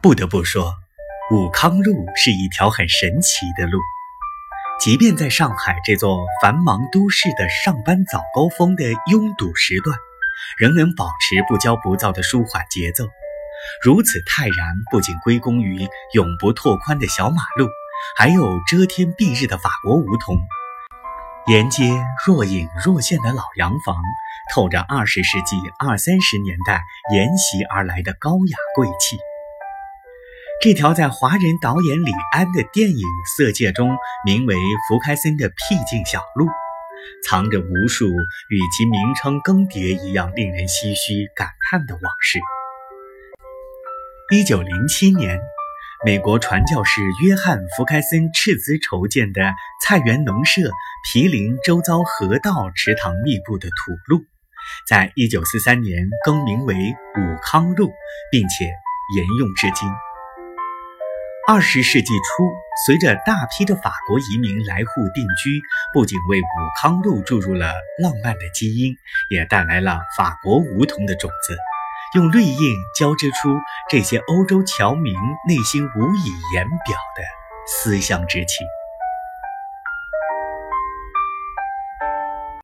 不得不说，武康路是一条很神奇的路。即便在上海这座繁忙都市的上班早高峰的拥堵时段，仍能保持不骄不躁的舒缓节奏。如此泰然，不仅归功于永不拓宽的小马路，还有遮天蔽日的法国梧桐。沿街若隐若现的老洋房，透着二十世纪二三十年代沿袭而来的高雅贵气。这条在华人导演李安的电影《色戒》中名为福开森的僻静小路，藏着无数与其名称更迭一样令人唏嘘感叹的往事。一九零七年。美国传教士约翰·福开森斥资筹建的菜园农舍毗邻周遭河道池塘密布的土路，在一九四三年更名为武康路，并且沿用至今。二十世纪初，随着大批的法国移民来沪定居，不仅为武康路注入了浪漫的基因，也带来了法国梧桐的种子。用绿印交织出这些欧洲侨民内心无以言表的思乡之情。